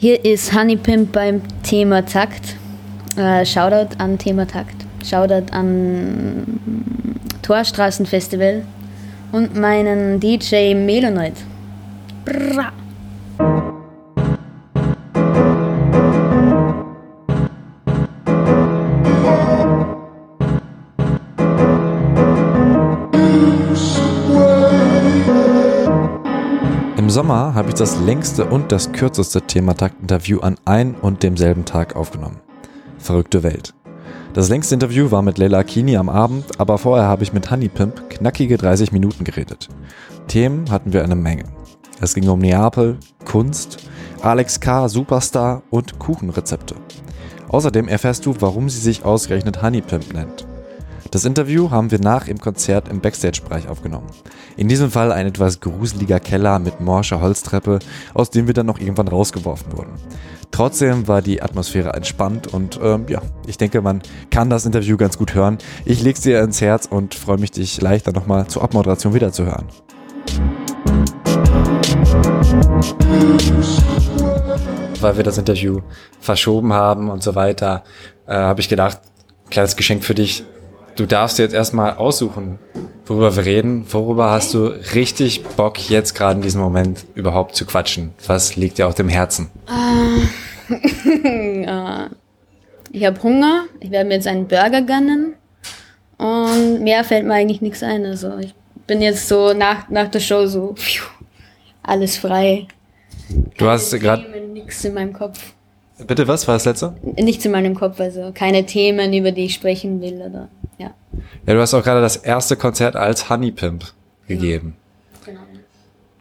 Hier ist Honey Pimp beim Thema Takt. Äh, Shoutout an Thema Takt. Shoutout an Torstraßenfestival und meinen DJ Melonoid. Bra. Das längste und das kürzeste Thematakt-Interview an ein und demselben Tag aufgenommen. Verrückte Welt. Das längste Interview war mit Leila Akini am Abend, aber vorher habe ich mit Honeypimp knackige 30 Minuten geredet. Themen hatten wir eine Menge. Es ging um Neapel, Kunst, Alex K., Superstar und Kuchenrezepte. Außerdem erfährst du, warum sie sich ausgerechnet Honeypimp nennt. Das Interview haben wir nach im Konzert im Backstage-Bereich aufgenommen. In diesem Fall ein etwas gruseliger Keller mit morscher Holztreppe, aus dem wir dann noch irgendwann rausgeworfen wurden. Trotzdem war die Atmosphäre entspannt und ähm, ja, ich denke, man kann das Interview ganz gut hören. Ich leg's dir ins Herz und freue mich, dich gleich dann nochmal zur Abmoderation wiederzuhören. Weil wir das Interview verschoben haben und so weiter, äh, habe ich gedacht, kleines Geschenk für dich, du darfst jetzt erstmal aussuchen, worüber wir reden. Worüber hast du richtig Bock, jetzt gerade in diesem Moment überhaupt zu quatschen? Was liegt dir auf dem Herzen? ich habe Hunger. Ich werde mir jetzt einen Burger gönnen. Und mehr fällt mir eigentlich nichts ein. Also ich bin jetzt so nach, nach der Show so pfiuh, alles frei. Du hast gerade nichts in meinem Kopf. Bitte was war das letzte? Nichts in meinem Kopf, also keine Themen, über die ich sprechen will oder ja. Ja, du hast auch gerade das erste Konzert als Honeypimp gegeben. Genau.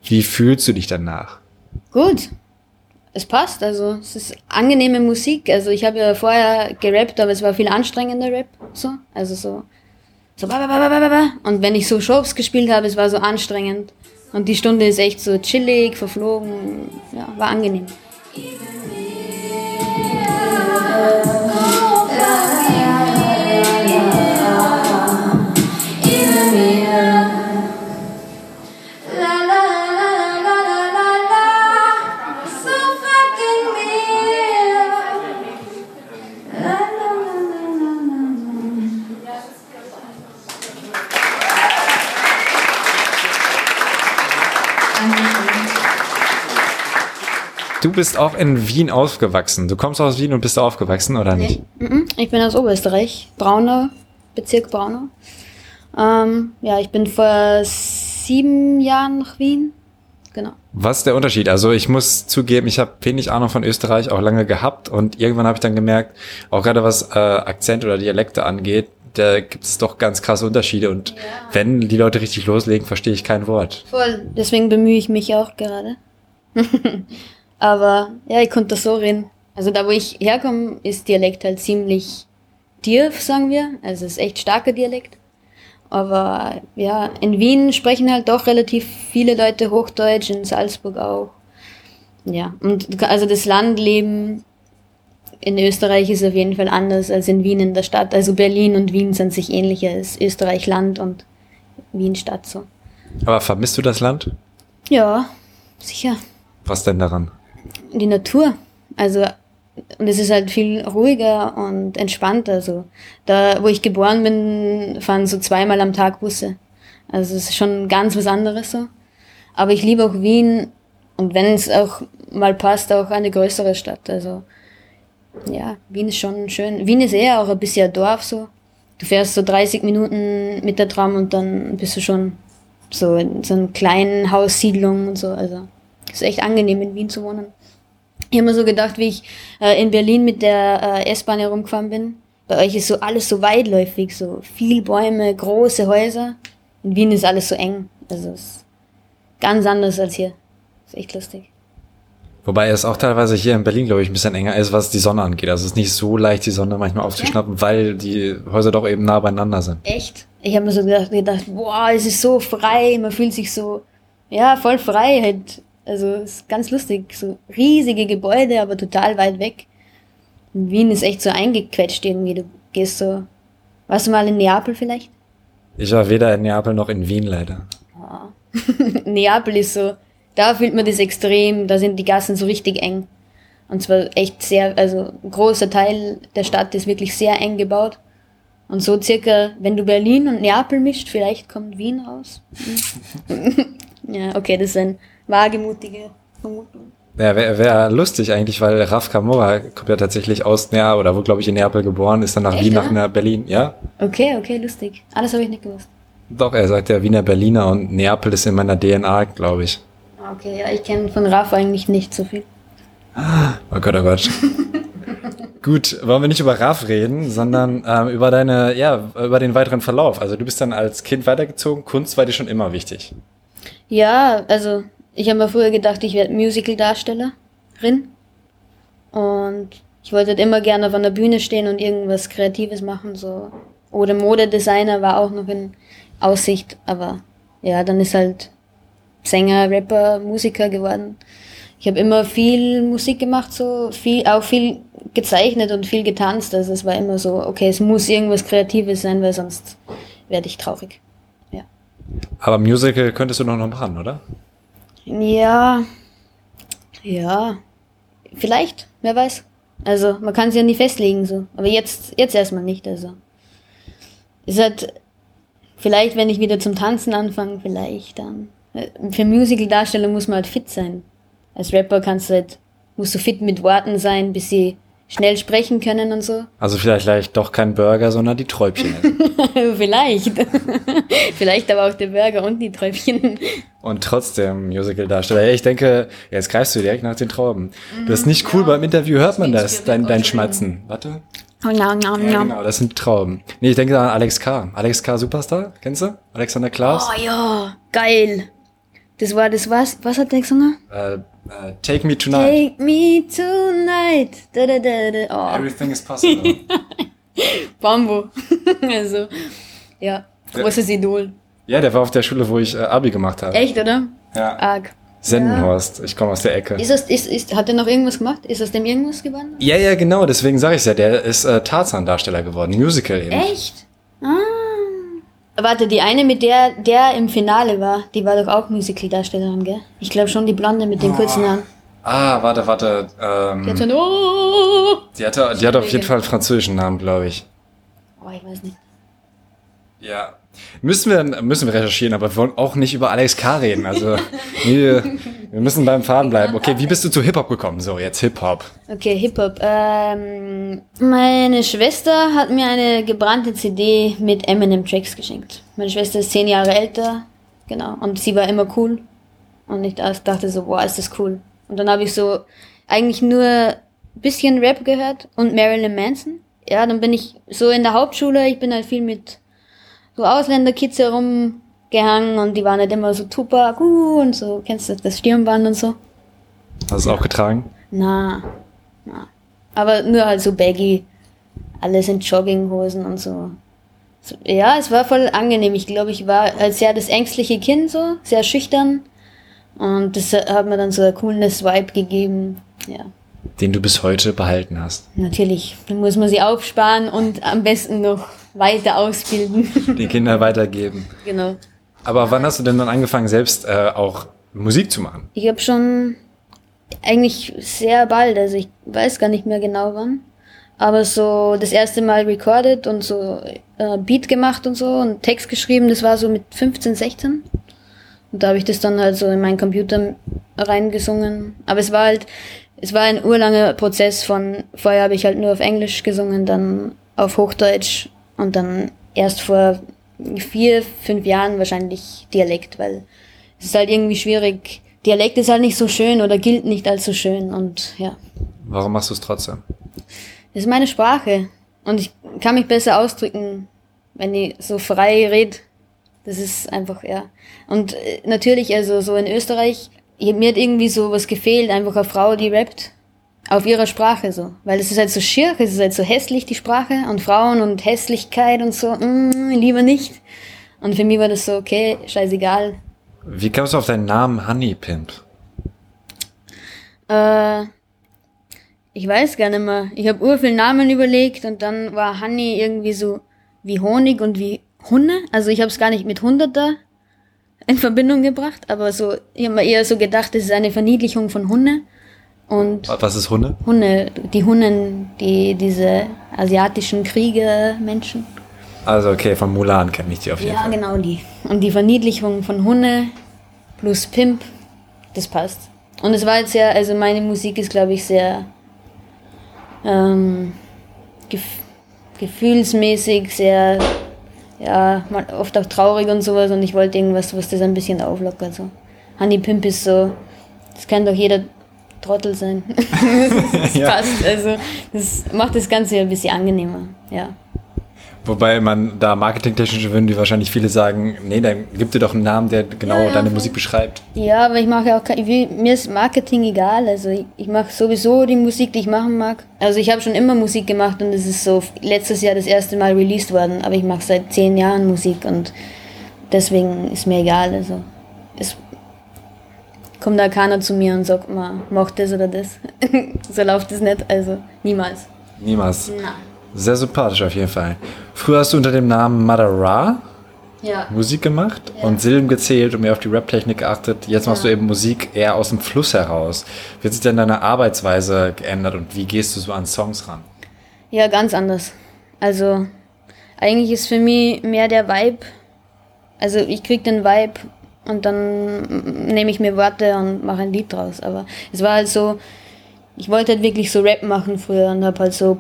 Wie fühlst du dich danach? Gut. Es passt, also es ist angenehme Musik. Also ich habe ja vorher gerappt, aber es war viel anstrengender Rap, so, also so so und wenn ich so Shows gespielt habe, es war so anstrengend und die Stunde ist echt so chillig, verflogen, ja, war angenehm. Du bist auch in Wien aufgewachsen. Du kommst aus Wien und bist aufgewachsen, oder nicht? Mhm, Ich bin aus Oberösterreich, Braunau, Bezirk Braunau. Ähm, ja, ich bin vor sieben Jahren nach Wien. Genau. Was ist der Unterschied? Also ich muss zugeben, ich habe wenig Ahnung von Österreich auch lange gehabt und irgendwann habe ich dann gemerkt, auch gerade was äh, Akzent oder Dialekte angeht, da gibt es doch ganz krasse Unterschiede und wenn die Leute richtig loslegen, verstehe ich kein Wort. Voll. Deswegen bemühe ich mich auch gerade. Aber ja, ich konnte so reden. Also da, wo ich herkomme, ist Dialekt halt ziemlich tief, sagen wir. Also es ist echt starker Dialekt. Aber ja, in Wien sprechen halt doch relativ viele Leute Hochdeutsch, in Salzburg auch. Ja, und also das Landleben in Österreich ist auf jeden Fall anders als in Wien in der Stadt. Also Berlin und Wien sind sich ähnlicher als Österreich Land und Wien Stadt so. Aber vermisst du das Land? Ja, sicher. Was denn daran? Die Natur. Also, und es ist halt viel ruhiger und entspannter. So. Da, wo ich geboren bin, fahren so zweimal am Tag Busse. Also es ist schon ganz was anderes so. Aber ich liebe auch Wien und wenn es auch mal passt, auch eine größere Stadt. Also ja, Wien ist schon schön. Wien ist eher auch ein bisschen ein Dorf so. Du fährst so 30 Minuten mit der Tram und dann bist du schon so in so einer kleinen Haussiedlung und so. Also ist echt angenehm in Wien zu wohnen. Ich habe mir so gedacht, wie ich äh, in Berlin mit der äh, S-Bahn herumgefahren bin. Bei euch ist so alles so weitläufig, so viel Bäume, große Häuser. In Wien ist alles so eng. Also es ist ganz anders als hier. Ist echt lustig. Wobei es auch teilweise hier in Berlin, glaube ich, ein bisschen enger ist, was die Sonne angeht. Also es ist nicht so leicht, die Sonne manchmal aufzuschnappen, weil die Häuser doch eben nah beieinander sind. Echt? Ich habe mir so gedacht, gedacht, boah, es ist so frei, man fühlt sich so, ja, voll frei halt. Also es ist ganz lustig, so riesige Gebäude, aber total weit weg. Und Wien ist echt so eingequetscht irgendwie. Du gehst so, warst du mal in Neapel vielleicht? Ich war weder in Neapel noch in Wien leider. Neapel ist so, da fühlt man das extrem, da sind die Gassen so richtig eng. Und zwar echt sehr, also ein großer Teil der Stadt ist wirklich sehr eng gebaut. Und so circa, wenn du Berlin und Neapel mischt, vielleicht kommt Wien raus. Ja, okay, das ist eine wagemutige Vermutung. Ja, wäre wär lustig eigentlich, weil Raf Kamora kommt ja tatsächlich aus Neapel, oder wo, glaube ich, in Neapel geboren, ist dann nach Echt, Wien, nach nach Berlin, ja? Okay, okay, lustig. Alles habe ich nicht gewusst. Doch, er sagt ja Wiener Berliner und Neapel ist in meiner DNA, glaube ich. Okay, ja, ich kenne von Raf eigentlich nicht so viel. Oh Gott, oh Gott. Gut, wollen wir nicht über Raf reden, sondern ähm, über deine, ja, über den weiteren Verlauf. Also du bist dann als Kind weitergezogen, Kunst war dir schon immer wichtig. Ja, also ich habe mir früher gedacht, ich werde Musical-Darstellerin. Und ich wollte halt immer gerne auf einer Bühne stehen und irgendwas Kreatives machen. So. Oder Modedesigner war auch noch in Aussicht. Aber ja, dann ist halt Sänger, Rapper, Musiker geworden. Ich habe immer viel Musik gemacht, so viel, auch viel gezeichnet und viel getanzt. Also es war immer so, okay, es muss irgendwas Kreatives sein, weil sonst werde ich traurig. Ja. Aber Musical könntest du noch noch machen, oder? Ja, ja, vielleicht, wer weiß. Also man kann es ja nie festlegen so, aber jetzt jetzt erstmal nicht. Also ist halt vielleicht, wenn ich wieder zum Tanzen anfange, vielleicht dann. Für Musical-Darsteller muss man halt fit sein. Als Rapper kannst du halt musst du fit mit Worten sein, bis sie schnell sprechen können und so. Also vielleicht gleich doch kein Burger, sondern die Träubchen. vielleicht, vielleicht aber auch der Burger und die Träubchen. Und trotzdem Musical-Darsteller. Ja, Ich denke, jetzt greifst du direkt nach den Trauben. Das ist nicht cool, beim Interview hört man das, dein, dein Schmatzen. Warte. Oh, ja, ja, Ja, genau, das sind Trauben. Nee, ich denke an Alex K. Alex K. Superstar, kennst du? Alexander Klaas. Oh ja, geil. Das war das was? Was hat der gesungen? Äh, äh, Take Me Tonight. Take me tonight. Da, da, da, da. Oh, Everything is possible. Bambo. also, ja, großes Idol. ja, der war auf der Schule, wo ich äh, Abi gemacht habe. Echt, oder? Ja. Arg. Sendenhorst. Ich komme aus der Ecke. Ist das, ist, ist, hat er noch irgendwas gemacht? Ist aus dem irgendwas geworden? Ja, ja, genau, deswegen sage ich ja, der ist äh, Tarzan-Darsteller geworden, Musical eben. Echt? Ah. Warte, die eine, mit der der im Finale war, die war doch auch Musical-Darstellerin, gell? Ich glaube schon die Blonde mit den kurzen Haaren. Ah, warte, warte. Die hat Ähm, so ein oh. die, hatte, die hat auf jeden Fall einen französischen Namen, glaube ich. oh, ich weiß nicht. Ja. Müssen wir, müssen wir recherchieren, aber wir wollen auch nicht über Alex K. reden. Also, wir, wir müssen beim Faden bleiben. Okay, wie bist du zu Hip-Hop gekommen? So, jetzt Hip-Hop. Okay, Hip-Hop. Ähm, meine Schwester hat mir eine gebrannte CD mit Eminem-Tracks geschenkt. Meine Schwester ist zehn Jahre älter, genau. Und sie war immer cool. Und ich dachte so, boah, ist das cool. Und dann habe ich so eigentlich nur ein bisschen Rap gehört und Marilyn Manson. Ja, dann bin ich so in der Hauptschule, ich bin halt viel mit so Ausländerkids herumgehangen und die waren halt immer so Tupac uh, und so, kennst du das Stirnband und so? Hast du es auch getragen? Na, na. Aber nur halt so baggy. Alles in Jogginghosen und so. so. Ja, es war voll angenehm. Ich glaube, ich war als sehr das ängstliche Kind so, sehr schüchtern. Und das hat mir dann so ein cooles Vibe gegeben. Ja, Den du bis heute behalten hast. natürlich. Dann muss man sie aufsparen und am besten noch weiter ausbilden. Die Kinder weitergeben. genau. Aber wann hast du denn dann angefangen, selbst äh, auch Musik zu machen? Ich habe schon eigentlich sehr bald, also ich weiß gar nicht mehr genau wann, aber so das erste Mal recorded und so äh, Beat gemacht und so und Text geschrieben, das war so mit 15, 16. Und da habe ich das dann halt so in meinen Computer reingesungen. Aber es war halt, es war ein urlanger Prozess von, vorher habe ich halt nur auf Englisch gesungen, dann auf Hochdeutsch und dann erst vor vier, fünf Jahren wahrscheinlich Dialekt, weil es ist halt irgendwie schwierig. Dialekt ist halt nicht so schön oder gilt nicht als so schön und ja. Warum machst du es trotzdem? Das ist meine Sprache und ich kann mich besser ausdrücken, wenn ich so frei rede. Das ist einfach, ja. Und äh, natürlich, also so in Österreich, ich- mir hat irgendwie so was gefehlt, einfach eine Frau, die rappt auf ihrer Sprache so. Weil es ist halt so schier, es ist halt so hässlich, die Sprache und Frauen und Hässlichkeit und so, mm, lieber nicht. Und für mich war das so, okay, scheißegal. Wie kamst du auf deinen Namen Honey Pimp? Äh, ich weiß gar nicht mehr. Ich habe ur viel Namen überlegt und dann war Honey irgendwie so wie Honig und wie Hunde. Also ich habe es gar nicht mit Hunderter in Verbindung gebracht, aber so, ich habe mir eher so gedacht, das ist eine Verniedlichung von Hunde. Und Was ist Hunde? Hunde, die Hunnen, die diese asiatischen Kriegermenschen. Also okay, von Mulan kenne ich die auf jeden Ja, Fall. genau die. Und die Verniedlichung von Hunde plus Pimp, das passt. Und es war jetzt sehr, also meine Musik ist, glaube ich, sehr ähm, gef gefühlsmäßig, sehr, ja, mal oft auch traurig und sowas. Und ich wollte irgendwas, was das ein bisschen auflockert. So. Honey Pimp ist so, das kann doch jeder Trottel sein. das Ja. passt. Also, das macht das Ganze ein bisschen angenehmer. Ja. Wobei man da marketingtechnisch würden die wahrscheinlich viele sagen, nee, dann gib dir doch einen Namen, der genau Ja, ja, deine. Musik beschreibt. Ja, aber ich mache ja auch kein, ich mir ist Marketing egal. Also ich, ich mache sowieso die Musik, die ich machen mag. Also ich habe schon immer Musik gemacht und es ist so letztes Jahr das erste Mal released worden, aber ich mache seit zehn Jahren Musik und deswegen ist mir egal. Also es kommt da keiner zu mir und sagt mal, mach das oder das. so läuft es nicht, also niemals. Niemals. Nein. Sehr sympathisch auf jeden Fall. Früher hast du unter dem Namen Mother Ra Ja. Musik gemacht Ja. und Silben gezählt und mehr auf die Rap-Technik geachtet. Jetzt machst Ja. du eben Musik eher aus dem Fluss heraus. Wie hat sich denn deine Arbeitsweise geändert und wie gehst du so an Songs ran? Ja, ganz anders. Also, eigentlich ist für mich mehr der Vibe. Also, ich krieg den Vibe und dann nehme ich mir Worte und mache ein Lied draus. Aber es war halt so, ich wollte halt wirklich so Rap machen früher und habe halt so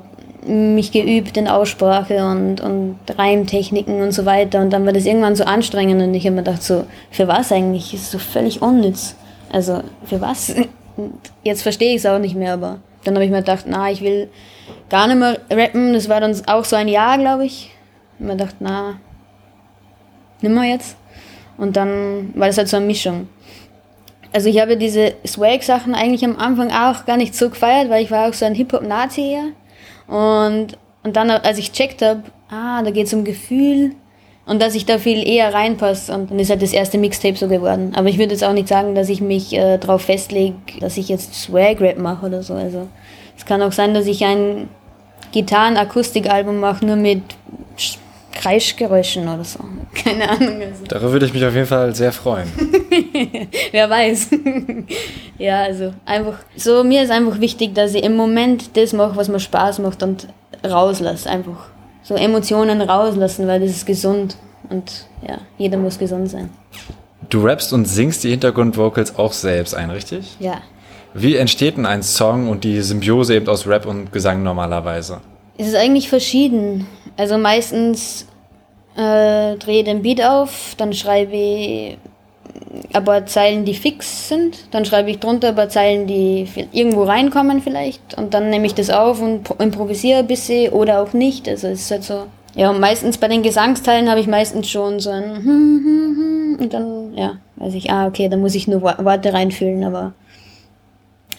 mich geübt in Aussprache und, und Reimtechniken und so weiter. Und dann war das irgendwann so anstrengend und ich habe mir gedacht, so, für was eigentlich? Ist so völlig unnütz. Also, für was? Jetzt verstehe ich es auch nicht mehr, aber dann habe ich mir gedacht, na, ich will gar nicht mehr rappen. Das war dann auch so ein Jahr, glaube ich. Und mir gedacht, na, nimmer jetzt. Und dann war das halt so eine Mischung. Also ich habe diese Swag-Sachen eigentlich am Anfang auch gar nicht so gefeiert, weil ich war auch so ein Hip-Hop-Nazi hier. Und, und dann, als ich checkt habe, ah, da geht es um Gefühl und dass ich da viel eher reinpasse. Und dann ist halt das erste Mixtape so geworden. Aber ich würde jetzt auch nicht sagen, dass ich mich äh, darauf festlege, dass ich jetzt Swag-Rap mache oder so. Also es kann auch sein, dass ich ein Gitarren-Akustik-Album mache, nur mit Sch- Kreischgeräuschen oder so. Keine Ahnung. Also. Darüber würde ich mich auf jeden Fall sehr freuen. Wer weiß. ja, also einfach, so mir ist einfach wichtig, dass ich im Moment das mache, was mir Spaß macht und rauslasse. Einfach so Emotionen rauslassen, weil das ist gesund. Und ja, jeder muss gesund sein. Du rappst und singst die Hintergrundvocals auch selbst ein, richtig? Ja. Wie entsteht denn ein Song und die Symbiose eben aus Rap und Gesang normalerweise? Es ist eigentlich verschieden. Also meistens äh, drehe ich den Beat auf, dann schreibe ich ein paar Zeilen, die fix sind. Dann schreibe ich drunter ein paar Zeilen, die irgendwo reinkommen vielleicht. Und dann nehme ich das auf und pro- improvisiere ein bisschen oder auch nicht. Also es ist halt so. Ja, und meistens bei den Gesangsteilen habe ich meistens schon so ein hm, hm, hm, und dann, ja, weiß ich, ah, okay, da muss ich nur Wo- Worte reinfüllen, aber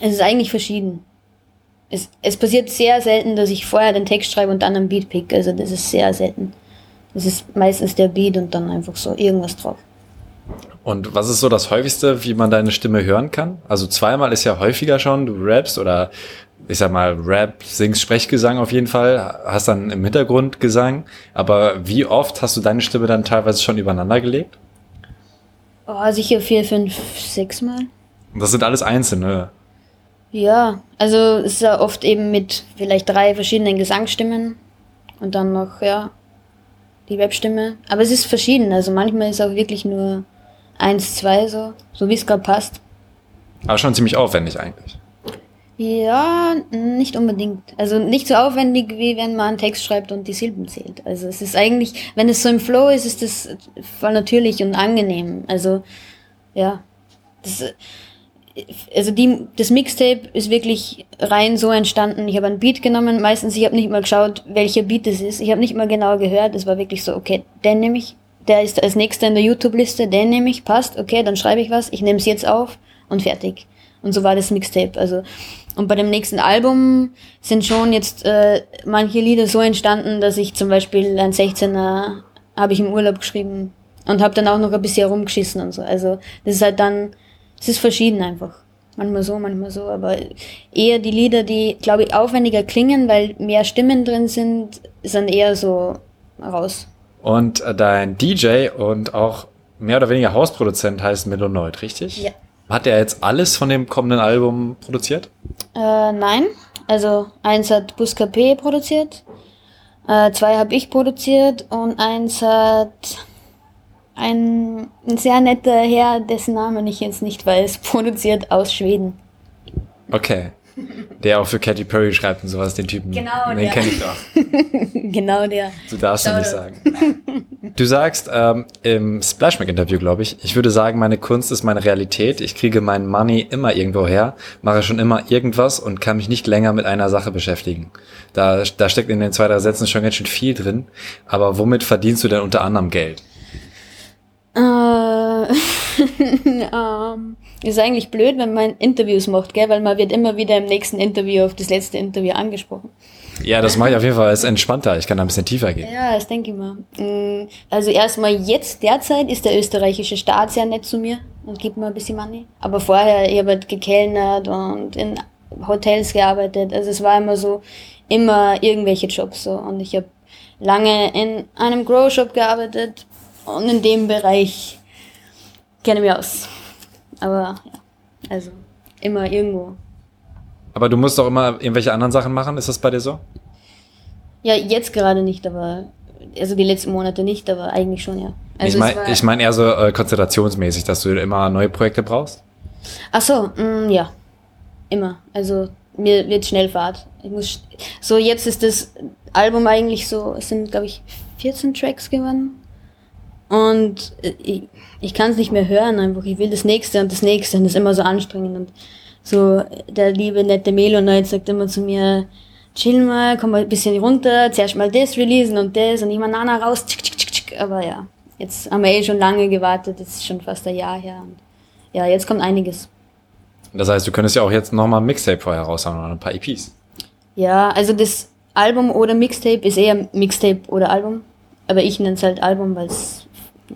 es ist eigentlich verschieden. Es, es passiert sehr selten, dass ich vorher den Text schreibe und dann einen Beat pick. Also das ist sehr selten. Das ist meistens der Beat und dann einfach so irgendwas drauf. Und was ist so das häufigste, wie man deine Stimme hören kann? Also zweimal ist ja häufiger schon, du rappst oder ich sag mal Rap, singst Sprechgesang auf jeden Fall, hast dann im Hintergrund Gesang, aber wie oft hast du deine Stimme dann teilweise schon übereinander gelegt? Oh, sicher vier, fünf, sechs Mal. Und das sind alles einzelne. Ja, also es ist ja oft eben mit vielleicht drei verschiedenen Gesangsstimmen und dann noch, ja, die Webstimme. Aber es ist verschieden. Also manchmal ist auch wirklich nur eins, zwei so, so wie es gerade passt. Aber schon ziemlich aufwendig eigentlich. Ja, nicht unbedingt. Also nicht so aufwendig, wie wenn man einen Text schreibt und die Silben zählt. Also es ist eigentlich, wenn es so im Flow ist, ist das voll natürlich und angenehm. Also ja, das, also die, das Mixtape ist wirklich rein so entstanden. Ich habe einen Beat genommen, meistens, ich habe nicht mal geschaut, welcher Beat es ist. Ich habe nicht mal genau gehört. Es war wirklich so, okay, den nehme ich. Der ist als nächster in der YouTube-Liste, den nehme ich, passt, okay, dann schreibe ich was, ich nehme es jetzt auf und fertig. Und so war das Mixtape. Also, und bei dem nächsten Album sind schon jetzt äh, manche Lieder so entstanden, dass ich zum Beispiel ein 16er habe ich im Urlaub geschrieben und habe dann auch noch ein bisschen rumgeschissen und so. Also das ist halt dann, es ist verschieden einfach. Manchmal so, manchmal so, aber eher die Lieder, die, glaube ich, aufwendiger klingen, weil mehr Stimmen drin sind, sind eher so raus. Und äh, dein DJ und auch mehr oder weniger Hausproduzent heißt Melonoid, richtig? Ja. Hat er jetzt alles von dem kommenden Album produziert? Äh, nein. Also eins hat Buscapé produziert, äh, zwei habe ich produziert und eins hat ein, ein sehr netter Herr, dessen Namen ich jetzt nicht weiß, produziert aus Schweden. Okay. Der auch für Katy Perry schreibt und sowas, den Typen. Genau, Den der. kenne ich doch. genau der. Du darfst du nicht Schau. sagen. Du sagst ähm, im Splashback-Interview, glaube ich, ich würde sagen, meine Kunst ist meine Realität. Ich kriege mein Money immer irgendwo her, mache schon immer irgendwas und kann mich nicht länger mit einer Sache beschäftigen. Da, da steckt in den zwei, drei Sätzen schon ganz schön viel drin. Aber womit verdienst du denn unter anderem Geld? Äh, ähm, ist eigentlich blöd, wenn man Interviews macht, gell? Weil man wird immer wieder im nächsten Interview auf das letzte Interview angesprochen. Ja, das mache ich auf jeden Fall. Es ist entspannter. Ich kann da ein bisschen tiefer gehen. Ja, das denke ich mal. Mm, Also erstmal jetzt, derzeit, ist der österreichische Staat sehr nett zu mir und gibt mir ein bisschen Money. Aber vorher, ich habe halt gekellnert und in Hotels gearbeitet. Also es war immer so, immer irgendwelche Jobs so. Und ich habe lange in einem Grow Shop gearbeitet und in dem Bereich kenne ich mich aus. Aber ja, also immer irgendwo. Aber du musst doch immer irgendwelche anderen Sachen machen. Ist das bei dir so? Ja, jetzt gerade nicht, aber also die letzten Monate nicht, aber eigentlich schon, ja. Also ich meine ich mein eher so äh, konzentrationsmäßig, dass du immer neue Projekte brauchst. Ach so, mm, ja. Immer. Also mir wird schnell Fahrt. Ich muss so jetzt ist das Album eigentlich so, es sind glaube ich 14 Tracks geworden. Und äh, ich, ich kann es nicht mehr hören einfach. Ich will das nächste und das nächste und das ist immer so anstrengend und so der liebe nette Melonoid sagt immer zu mir chill mal, komm mal ein bisschen runter, zuerst mal das releasen und das und ich mal Nana raus, tschick, tschick, tschick, tschick. aber ja, jetzt haben wir eh schon lange gewartet, das ist schon fast ein Jahr her und ja, jetzt kommt einiges. Das heißt, du könntest ja auch jetzt nochmal ein Mixtape vorher raushauen oder ein paar EPs. Ja, also das Album oder Mixtape ist eher Mixtape oder Album. Aber ich nenne es halt Album, weil es,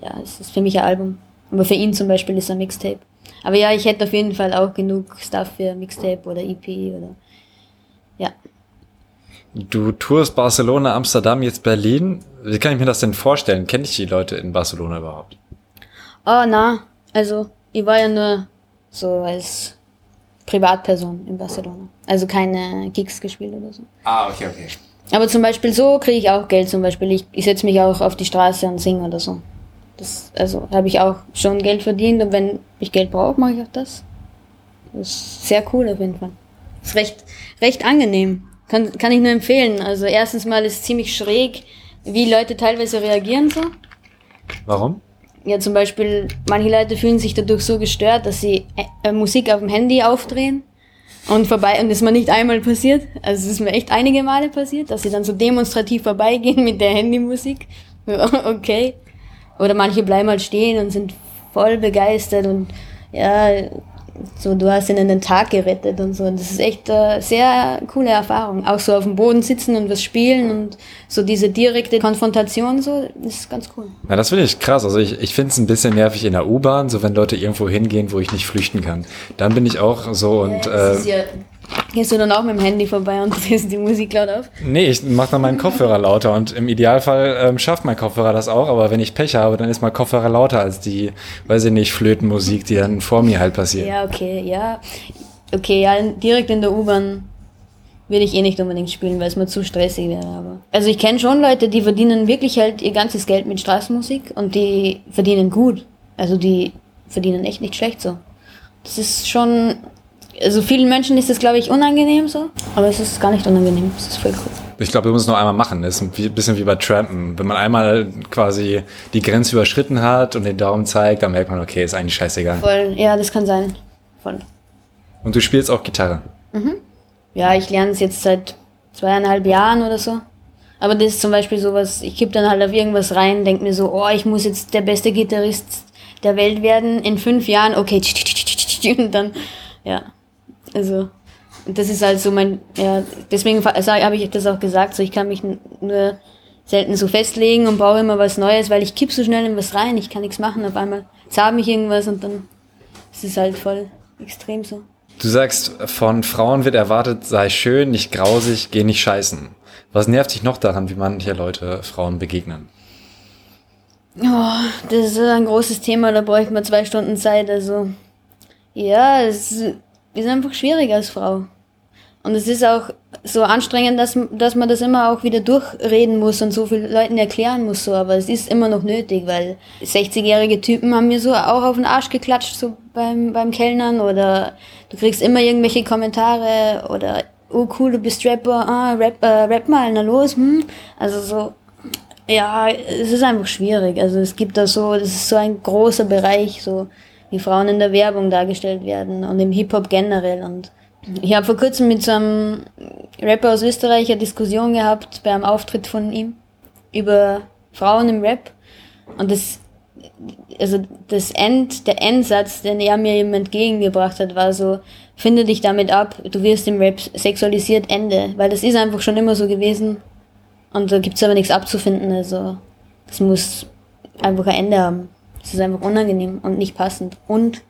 ja, es ist für mich ein Album. Aber für ihn zum Beispiel ist es ein Mixtape. Aber ja, ich hätte auf jeden Fall auch genug Stuff für Mixtape oder EP oder, ja. Du tourst Barcelona, Amsterdam, jetzt Berlin. Wie kann ich mir das denn vorstellen? Kenne ich die Leute in Barcelona überhaupt? Oh, na, also, ich war ja nur so als Privatperson in Barcelona. Also keine Gigs gespielt oder so. Ah, okay, okay. Aber zum Beispiel so kriege ich auch Geld. Zum Beispiel, ich, ich setze mich auch auf die Straße und singe oder so. Das, also habe ich auch schon Geld verdient und wenn ich Geld brauche, mache ich auch das. Das ist sehr cool auf jeden Fall. Ist recht, recht angenehm. Kann, kann ich nur empfehlen. Also erstens mal ist es ziemlich schräg, wie Leute teilweise reagieren so. Warum? Ja, zum Beispiel, manche Leute fühlen sich dadurch so gestört, dass sie äh, äh, Musik auf dem Handy aufdrehen und vorbei, und das ist mir nicht einmal passiert. Also es ist mir echt einige Male passiert, dass sie dann so demonstrativ vorbeigehen mit der Handymusik. okay. Oder manche bleiben halt stehen und sind voll begeistert und ja, so du hast ihnen den Tag gerettet und so. Und das ist echt äh, sehr coole Erfahrung. Auch so auf dem Boden sitzen und was spielen und so diese direkte Konfrontation so, das ist ganz cool. Ja, das finde ich krass. Also ich, ich finde es ein bisschen nervig in der U-Bahn, so wenn Leute irgendwo hingehen, wo ich nicht flüchten kann. Dann bin ich auch so und Das ist äh, ja, gehst du dann auch mit dem Handy vorbei und drehst die Musik laut auf? nee, ich mache dann meinen Kopfhörer lauter und im Idealfall ähm, schafft mein Kopfhörer das auch, aber wenn ich Pech habe, dann ist mein Kopfhörer lauter als die, weiß ich nicht, Flötenmusik, die dann vor mir halt passiert. Ja, okay, ja. Okay, ja, direkt in der U-Bahn würde ich eh nicht unbedingt spielen, weil es mir zu stressig wäre. Aber also ich kenne schon Leute, die verdienen wirklich halt ihr ganzes Geld mit Straßenmusik und die verdienen gut. Also die verdienen echt nicht schlecht so. Das ist schon, also vielen Menschen ist das glaube ich unangenehm so, aber es ist gar nicht unangenehm. Es ist voll cool. Ich glaube, wir müssen es nur einmal machen. Das ist ein bisschen wie bei Trampen. Wenn man einmal quasi die Grenze überschritten hat und den Daumen zeigt, dann merkt man, okay, ist eigentlich scheißegal. Voll, ja, das kann sein. Voll. Und du spielst auch Gitarre. Ja, ich lerne es jetzt seit zweieinhalb Jahren oder so. Aber das ist zum Beispiel sowas, ich kipp dann halt auf irgendwas rein, denk mir so, oh, ich muss jetzt der beste Gitarrist der Welt werden in fünf Jahren, okay, und dann, ja, also, das ist halt so mein, ja, deswegen habe ich das auch gesagt, so ich kann mich nur selten so festlegen und brauche immer was Neues, weil ich kipp so schnell in was rein, ich kann nichts machen, auf einmal zahlt mich irgendwas und dann ist es halt voll extrem so. Du sagst, von Frauen wird erwartet, sei schön, nicht grausig, geh nicht scheißen. Was nervt dich noch daran, wie manche Leute Frauen begegnen? Oh, das ist ein großes Thema, da bräuchte man zwei Stunden Zeit. Also Ja, es ist einfach schwierig als Frau. Und es ist auch so anstrengend, dass, dass man das immer auch wieder durchreden muss und so vielen Leuten erklären muss, so. Aber es ist immer noch nötig, weil 60-jährige Typen haben mir so auch auf den Arsch geklatscht, so beim, beim Kellnern oder du kriegst immer irgendwelche Kommentare oder, oh cool, du bist Rapper, ah, rap, äh, rap mal, na los, hm. Also so, ja, es ist einfach schwierig. Also es gibt da so, das ist so ein großer Bereich, so wie Frauen in der Werbung dargestellt werden und im Hip-Hop generell und ich habe vor kurzem mit so einem Rapper aus Österreich eine Diskussion gehabt bei einem Auftritt von ihm über Frauen im Rap. Und das, also das End, der Endsatz, den er mir eben entgegengebracht hat, war so, finde dich damit ab, du wirst im Rap sexualisiert, Ende. Weil das ist einfach schon immer so gewesen. Und da gibt's aber nichts abzufinden. Also das muss einfach ein Ende haben. Das ist einfach unangenehm und nicht passend. Und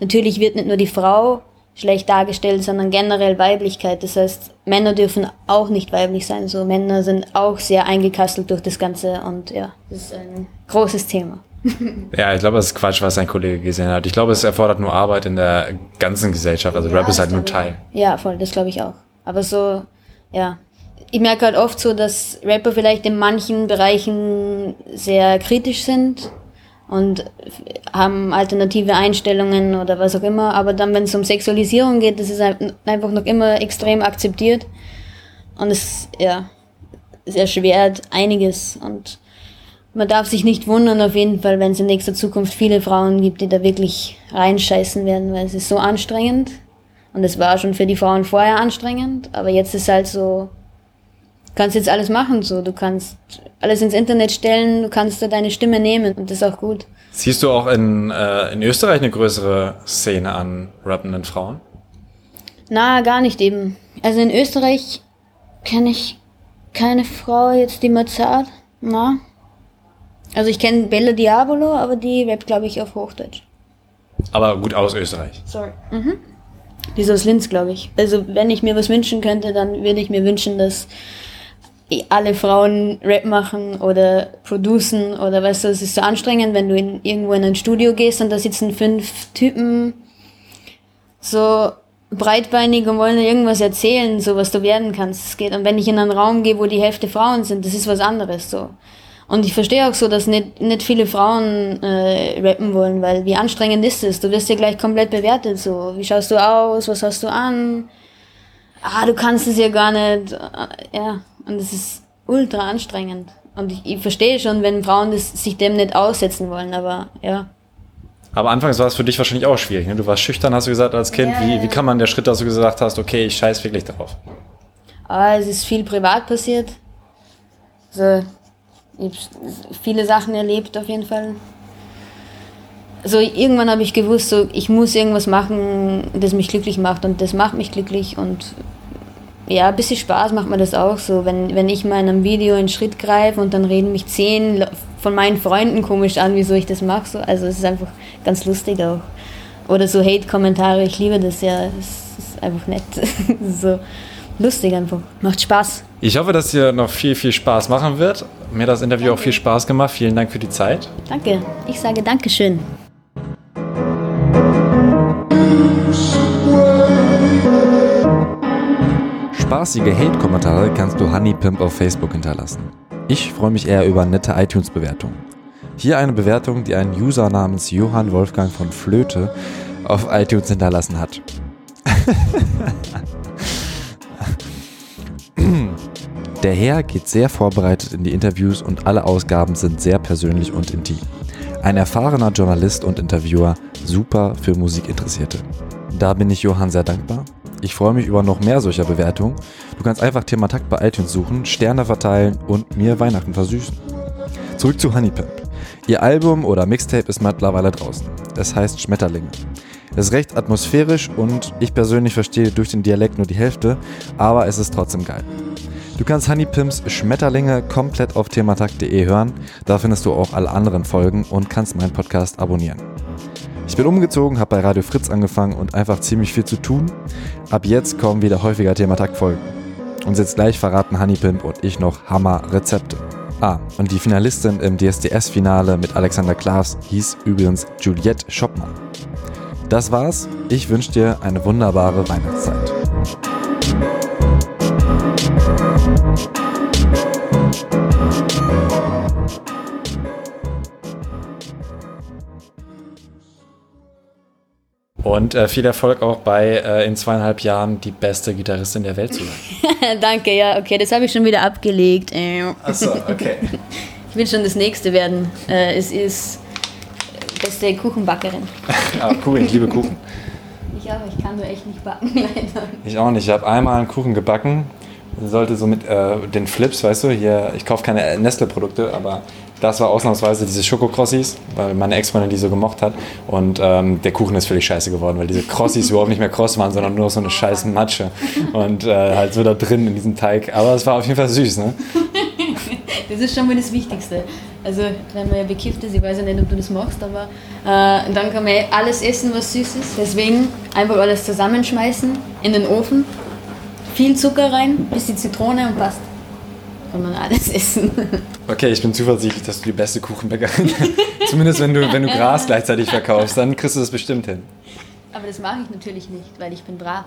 natürlich wird nicht nur die Frau schlecht dargestellt, sondern generell Weiblichkeit. Das heißt, Männer dürfen auch nicht weiblich sein. So Männer sind auch sehr eingekastelt durch das Ganze und ja, das ist ein großes Thema. Ja, ich glaube, das ist Quatsch, was ein Kollege gesehen hat. Ich glaube, es erfordert nur Arbeit in der ganzen Gesellschaft. Also ja, Rap ist halt nur Teil. Ja, voll, das glaube ich auch. Aber so, ja. Ich merke halt oft so, dass Rapper vielleicht in manchen Bereichen sehr kritisch sind und haben alternative Einstellungen oder was auch immer. Aber dann, wenn es um Sexualisierung geht, das ist einfach noch immer extrem akzeptiert. Und es, ja, es erschwert einiges. Und man darf sich nicht wundern, auf jeden Fall, wenn es in nächster Zukunft viele Frauen gibt, die da wirklich reinscheißen werden, weil es ist so anstrengend. Und es war schon für die Frauen vorher anstrengend, aber jetzt ist halt so, kannst jetzt alles machen, so. Du kannst alles ins Internet stellen, du kannst da deine Stimme nehmen und das ist auch gut. Siehst du auch in, äh, in Österreich eine größere Szene an rappenden Frauen? Na, gar nicht eben. Also in Österreich kenne ich keine Frau jetzt, die Mozart. Na. Also ich kenne Bella Diabolo, aber die rappt, glaube ich, auf Hochdeutsch. Aber gut aus Österreich. Sorry. Mhm. Die ist aus Linz, glaube ich. Also wenn ich mir was wünschen könnte, dann würde ich mir wünschen, dass alle Frauen Rap machen oder producen oder weißt du, es ist so anstrengend, wenn du in, irgendwo in ein Studio gehst und da sitzen fünf Typen so breitbeinig und wollen irgendwas erzählen, so was du werden kannst. Es geht. Und wenn ich in einen Raum gehe, wo die Hälfte Frauen sind, das ist was anderes so. Und ich verstehe auch so, dass nicht, nicht viele Frauen äh, rappen wollen, weil wie anstrengend ist es? Du wirst ja gleich komplett bewertet. So, wie schaust du aus? Was hast du an? Ah, du kannst es ja gar nicht. Äh, ja. Und es ist ultra anstrengend. Und ich, ich verstehe schon, wenn Frauen das, sich dem nicht aussetzen wollen, aber ja. Aber anfangs war es für dich wahrscheinlich auch schwierig. Ne? Du warst schüchtern, hast du gesagt, als Kind. Ja, wie, wie kann man der Schritt, dass du gesagt hast, okay, ich scheiß wirklich darauf? Ah, es ist viel privat passiert. Also, ich habe viele Sachen erlebt auf jeden Fall. Also irgendwann habe ich gewusst, so, ich muss irgendwas machen, das mich glücklich macht und das macht mich glücklich und ja, ein bisschen Spaß macht mir das auch so. Wenn, wenn ich mal in einem Video einen Schritt greife und dann reden mich zehn von meinen Freunden komisch an, wieso ich das mache. So. Also es ist einfach ganz lustig auch. Oder so Hate-Kommentare, ich liebe das ja. Es ist einfach nett. so lustig einfach. Macht Spaß. Ich hoffe, dass dir noch viel, viel Spaß machen wird. Mir hat das Interview danke. auch viel Spaß gemacht. Vielen Dank für die Zeit. Danke. Ich sage Dankeschön. Spaßige Hate-Kommentare kannst du Honeypimp auf Facebook hinterlassen. Ich freue mich eher über nette iTunes-Bewertungen. Hier eine Bewertung, die ein User namens Johann Wolfgang von Flöte auf iTunes hinterlassen hat. Der Herr geht sehr vorbereitet in die Interviews und alle Ausgaben sind sehr persönlich und intim. Ein erfahrener Journalist und Interviewer, super für Musikinteressierte. Da bin ich Johann sehr dankbar ich freue mich über noch mehr solcher Bewertungen. Du kannst einfach Thema Takt bei iTunes suchen, Sterne verteilen und mir Weihnachten versüßen. Zurück zu Honeypimp. Ihr Album oder Mixtape ist mittlerweile draußen. Es heißt Schmetterlinge. Es ist recht atmosphärisch und ich persönlich verstehe durch den Dialekt nur die Hälfte, aber es ist trotzdem geil. Du kannst Honeypimps Schmetterlinge komplett auf thematakt.de hören. Da findest du auch alle anderen Folgen und kannst meinen Podcast abonnieren. Ich bin umgezogen, habe bei Radio Fritz angefangen und einfach ziemlich viel zu tun. Ab jetzt kommen wieder häufiger Thematakt-Folgen. Und jetzt gleich verraten Honeypimp und ich noch Hammer-Rezepte. Ah, und die Finalistin im DSDS-Finale mit Alexander Klaas hieß übrigens Juliette Schoppmann. Das war's. Ich wünsche dir eine wunderbare Weihnachtszeit. Und äh, viel Erfolg auch bei äh, in zweieinhalb Jahren die beste Gitarristin der Welt zu sein. Danke, ja, okay, das habe ich schon wieder abgelegt. Achso, okay. Ich will schon das nächste werden. Äh, es ist beste Kuchenbackerin. ah, cool, ich liebe Kuchen. Ich auch, ich kann nur echt nicht backen, leider. Ich auch nicht. Ich habe einmal einen Kuchen gebacken. Sollte so mit äh, den Flips, weißt du, hier, ich kaufe keine Nestle-Produkte, aber das war ausnahmsweise diese Schokokrossis, weil meine Ex-Freundin die so gemocht hat. Und ähm, der Kuchen ist völlig scheiße geworden, weil diese Krossis überhaupt nicht mehr kross waren, sondern nur so eine scheiß Matsche. Und äh, halt so da drin in diesem Teig. Aber es war auf jeden Fall süß, ne? das ist schon mal das Wichtigste. Also, wenn man ja bekifft ist, ich weiß ja nicht, ob du das machst, aber äh, dann kann man alles essen, was süß ist. Deswegen einfach alles zusammenschmeißen in den Ofen, viel Zucker rein, bis die Zitrone und passt kann man alles essen. Okay, ich bin zuversichtlich, dass du die beste Kuchenbäckerin Zumindest wenn du, wenn du Gras gleichzeitig verkaufst, dann kriegst du das bestimmt hin. Aber das mache ich natürlich nicht, weil ich bin brav.